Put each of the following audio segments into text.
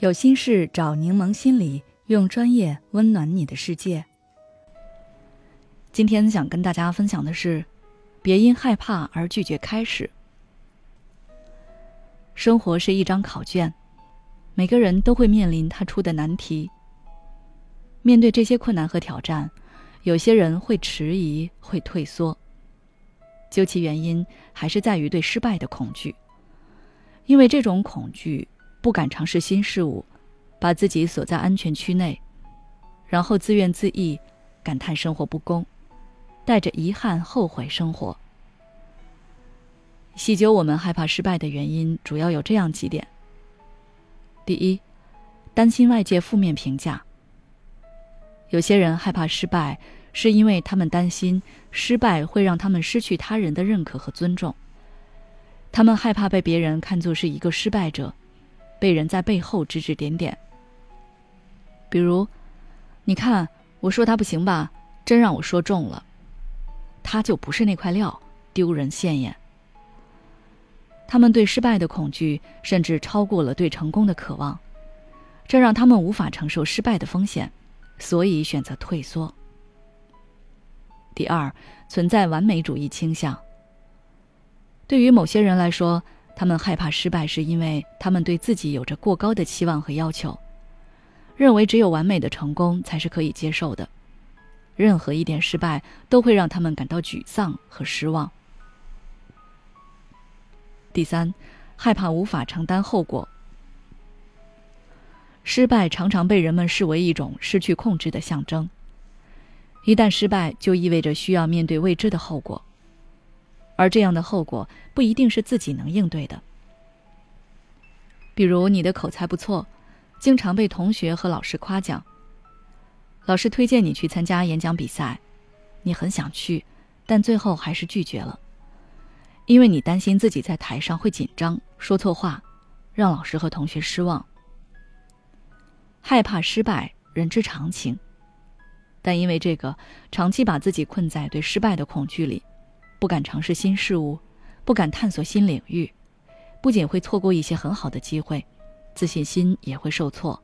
有心事找柠檬心理，用专业温暖你的世界。今天想跟大家分享的是，别因害怕而拒绝开始。生活是一张考卷，每个人都会面临他出的难题。面对这些困难和挑战，有些人会迟疑，会退缩。究其原因，还是在于对失败的恐惧，因为这种恐惧。不敢尝试新事物，把自己锁在安全区内，然后自怨自艾，感叹生活不公，带着遗憾后悔生活。细究我们害怕失败的原因，主要有这样几点：第一，担心外界负面评价。有些人害怕失败，是因为他们担心失败会让他们失去他人的认可和尊重，他们害怕被别人看作是一个失败者。被人在背后指指点点，比如，你看我说他不行吧，真让我说中了，他就不是那块料，丢人现眼。他们对失败的恐惧甚至超过了对成功的渴望，这让他们无法承受失败的风险，所以选择退缩。第二，存在完美主义倾向。对于某些人来说。他们害怕失败，是因为他们对自己有着过高的期望和要求，认为只有完美的成功才是可以接受的，任何一点失败都会让他们感到沮丧和失望。第三，害怕无法承担后果。失败常常被人们视为一种失去控制的象征，一旦失败，就意味着需要面对未知的后果。而这样的后果不一定是自己能应对的。比如你的口才不错，经常被同学和老师夸奖，老师推荐你去参加演讲比赛，你很想去，但最后还是拒绝了，因为你担心自己在台上会紧张，说错话，让老师和同学失望。害怕失败，人之常情，但因为这个，长期把自己困在对失败的恐惧里。不敢尝试新事物，不敢探索新领域，不仅会错过一些很好的机会，自信心也会受挫，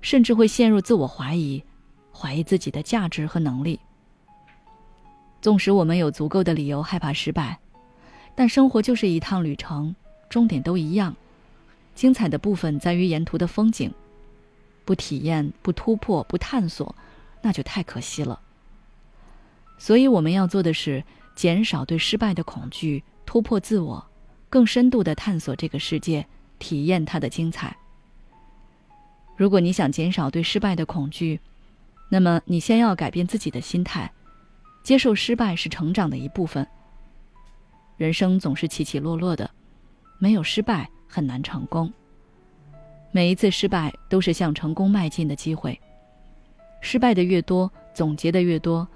甚至会陷入自我怀疑，怀疑自己的价值和能力。纵使我们有足够的理由害怕失败，但生活就是一趟旅程，终点都一样，精彩的部分在于沿途的风景，不体验、不突破、不探索，那就太可惜了。所以我们要做的是。减少对失败的恐惧，突破自我，更深度的探索这个世界，体验它的精彩。如果你想减少对失败的恐惧，那么你先要改变自己的心态，接受失败是成长的一部分。人生总是起起落落的，没有失败很难成功。每一次失败都是向成功迈进的机会，失败的越多，总结的越多。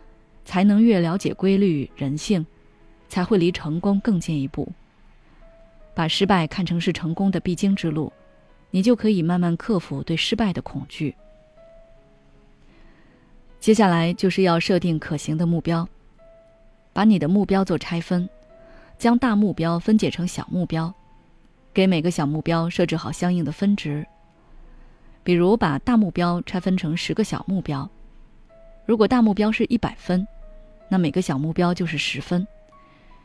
才能越了解规律人性，才会离成功更进一步。把失败看成是成功的必经之路，你就可以慢慢克服对失败的恐惧。接下来就是要设定可行的目标，把你的目标做拆分，将大目标分解成小目标，给每个小目标设置好相应的分值。比如把大目标拆分成十个小目标，如果大目标是一百分。那每个小目标就是十分，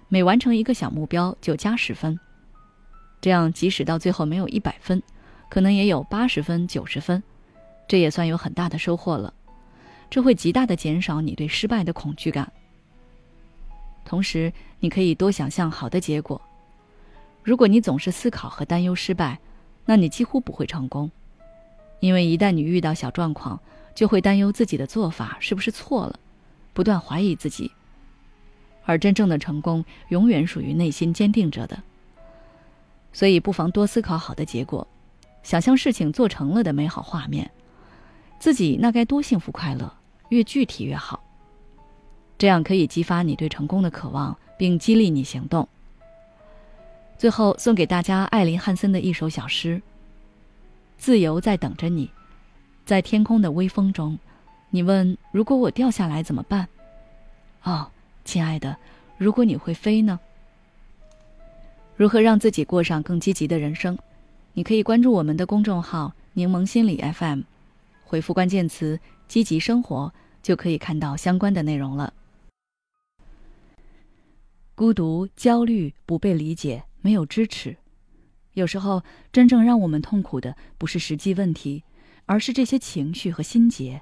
每完成一个小目标就加十分，这样即使到最后没有一百分，可能也有八十分、九十分，这也算有很大的收获了。这会极大的减少你对失败的恐惧感。同时，你可以多想象好的结果。如果你总是思考和担忧失败，那你几乎不会成功，因为一旦你遇到小状况，就会担忧自己的做法是不是错了。不断怀疑自己，而真正的成功永远属于内心坚定着的。所以，不妨多思考好的结果，想象事情做成了的美好画面，自己那该多幸福快乐，越具体越好。这样可以激发你对成功的渴望，并激励你行动。最后，送给大家艾琳·汉森的一首小诗：“自由在等着你，在天空的微风中。”你问：如果我掉下来怎么办？哦，亲爱的，如果你会飞呢？如何让自己过上更积极的人生？你可以关注我们的公众号柠檬心理 FM，回复关键词“积极生活”就可以看到相关的内容了。孤独、焦虑、不被理解、没有支持，有时候真正让我们痛苦的不是实际问题，而是这些情绪和心结。